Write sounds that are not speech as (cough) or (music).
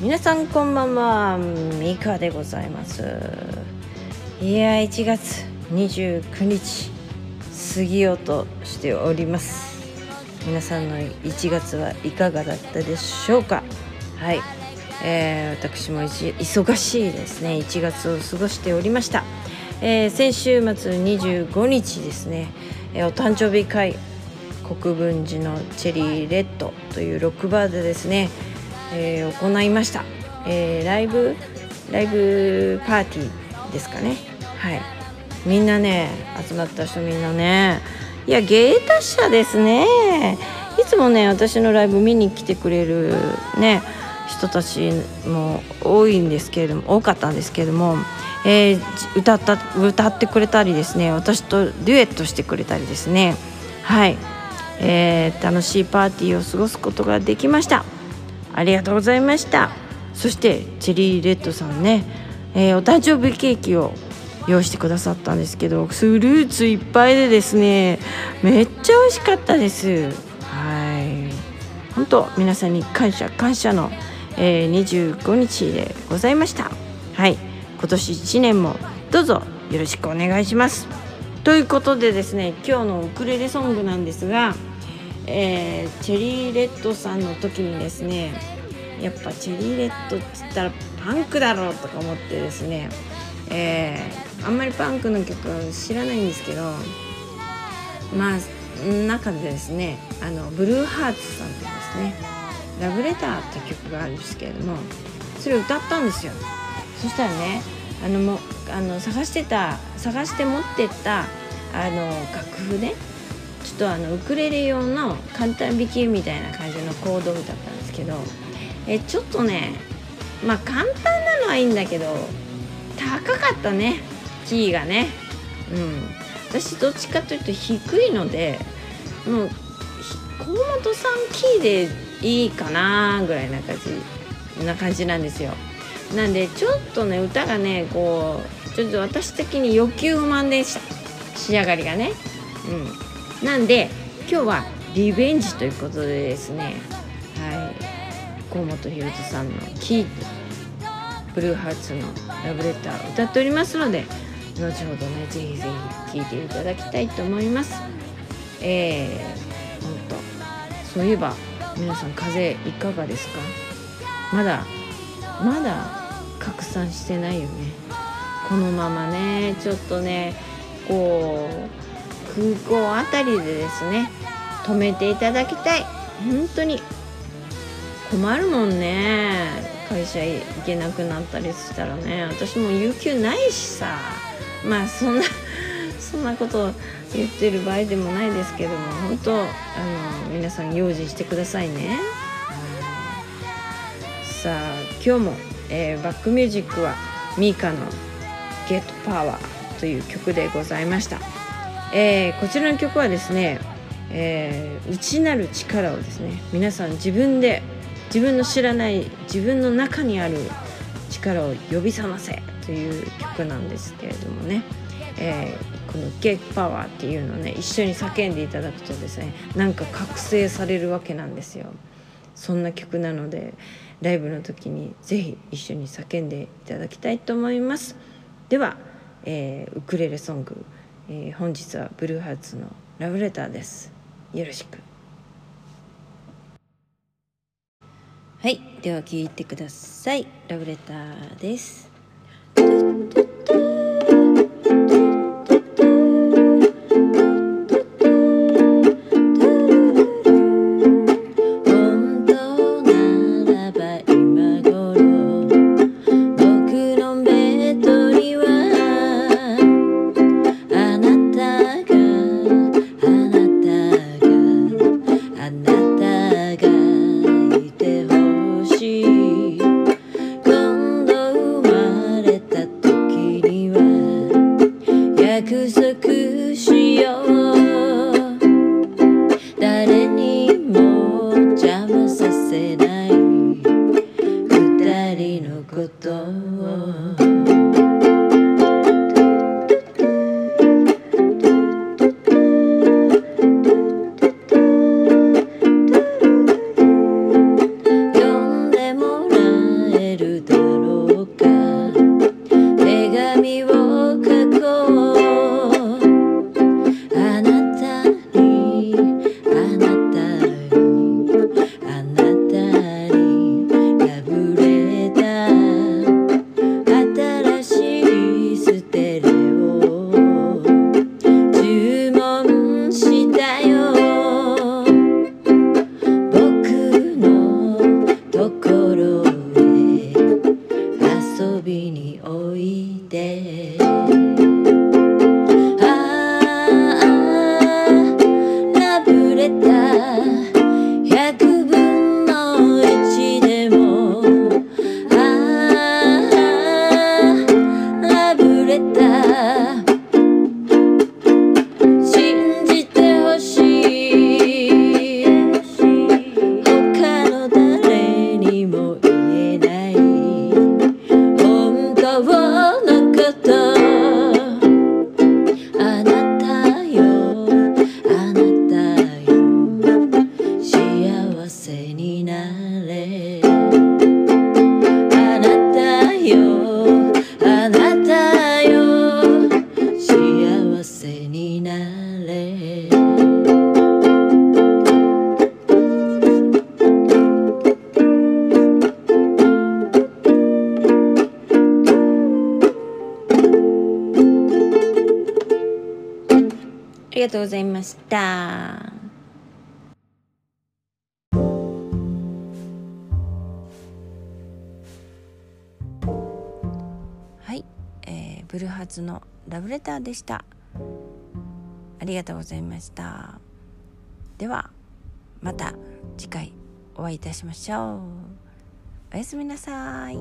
皆さんこんばんはミカでございます。いや1月29日過ぎようとしております。皆さんの1月はいかがだったでしょうか？はい、えー、私も忙しいですね。1月を過ごしておりました、えー、先週末25日ですね、えー、お誕生日会国分寺のチェリーレッドというロックバーでですねえー、行いました、えー、ライブライブパーティーですかね。はい。みんなね集まった人みんなね。いや芸達者ですね。いつもね私のライブ見に来てくれるね人たちも多いんですけれども多かったんですけれども、えー、歌った歌ってくれたりですね私とデュエットしてくれたりですね。はい、えー、楽しいパーティーを過ごすことができました。ありがとうございました。そしてチェリーレッドさんね、えー、お誕生日ケーキを用意してくださったんですけどフルーツいっぱいでですねめっちゃ美味しかったです。はい。本当皆さんに感謝感謝の、えー、25日でございました。はい。今年1年もどうぞよろしくお願いします。ということでですね今日のウクレレソングなんですがえー、チェリーレッドさんの時にですねやっぱチェリーレッドっつったらパンクだろうとか思ってですね、えー、あんまりパンクの曲知らないんですけどまあ中でですねあのブルーハーツさんとですね「ラブレター」って曲があるんですけれどもそれを歌ったんですよ。そしたらねあのもあの探してた探して持ってったあの楽譜ねちょっとあのウクレレ用の簡単弾きみたいな感じのコードだったんですけどえちょっとねまあ簡単なのはいいんだけど高かったねキーがね。うん。私どっちかというと低いのでもう河本さんキーでいいかなぐらいな感じな感じなんですよ。なんでちょっとね歌がねこうちょっと私的に欲求不満で仕上がりがね。うん。なんで今日はリベンジということでですね。はい。河本ひろとさんの「キーブルーハーツのラブレターを」歌っておりますので後ほどねぜひぜひ聴いていただきたいと思います。えー、ほんとそういえば皆さん風邪いかがですか？まだまだ拡散してないよね。このままねちょっとねこう空港あたりでですね止めていただきたい。本当に困るもんね。会社行けなくなったりしたらね。私も有給ないしさ。まあそんな (laughs) そんなこと言ってる場合でもないですけども。本当あの皆さん用心してくださいね、さあ今日も、えー、バックミュージックはミーカの「ゲットパワーという曲でございました。えー、こちらの曲はですね、えー、内なる力をですね皆さん自分で自分の知らない自分の中にある力を呼び覚ませという曲なんですけれどもね、えー、この「ゲッパワー」っていうのをね一緒に叫んでいただくとですねなんか覚醒されるわけなんですよそんな曲なのでライブの時に是非一緒に叫んでいただきたいと思います。では、えー、ウクレレソングえー、本日はブルーハーツのラブレターです。よろしく。はいでは聞いてください。ラブレターです。約束しよう遊びにおいで」せになれ。あなたよ。あなたよ。幸せになれ。ありがとうございました。ブルーハーツのラブレターでした。ありがとうございました。ではまた次回お会いいたしましょう。おやすみなさい。